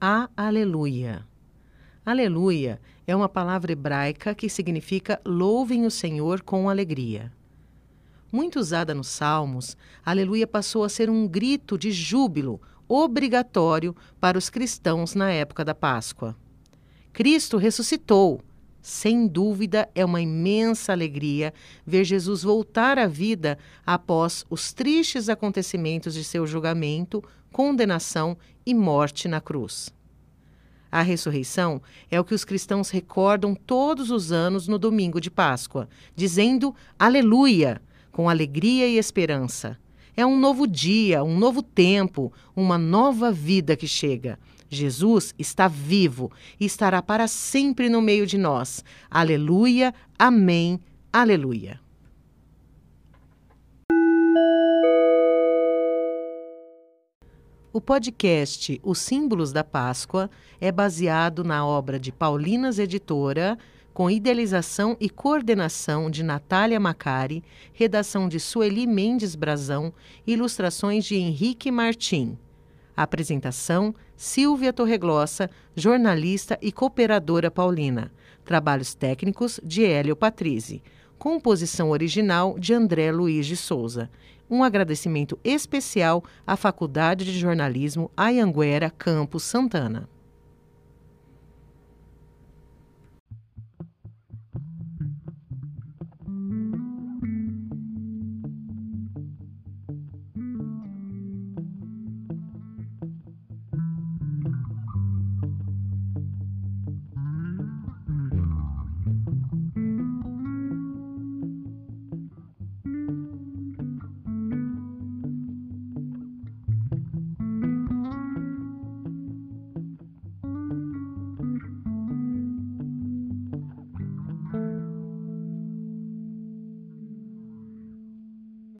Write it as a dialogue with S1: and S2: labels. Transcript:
S1: a aleluia. Aleluia é uma palavra hebraica que significa louvem o Senhor com alegria. Muito usada nos Salmos, aleluia passou a ser um grito de júbilo obrigatório para os cristãos na época da Páscoa. Cristo ressuscitou. Sem dúvida, é uma imensa alegria ver Jesus voltar à vida após os tristes acontecimentos de seu julgamento, condenação e morte na cruz. A ressurreição é o que os cristãos recordam todos os anos no domingo de Páscoa, dizendo Aleluia, com alegria e esperança. É um novo dia, um novo tempo, uma nova vida que chega. Jesus está vivo e estará para sempre no meio de nós. Aleluia, amém, aleluia. O podcast Os Símbolos da Páscoa é baseado na obra de Paulinas Editora, com idealização e coordenação de Natália Macari, redação de Sueli Mendes Brazão, ilustrações de Henrique Martim. Apresentação: Silvia Torreglossa, jornalista e cooperadora paulina. Trabalhos técnicos de Hélio Patrizzi. Composição original de André Luiz de Souza um agradecimento especial à Faculdade de Jornalismo Ayanguera Campos Santana.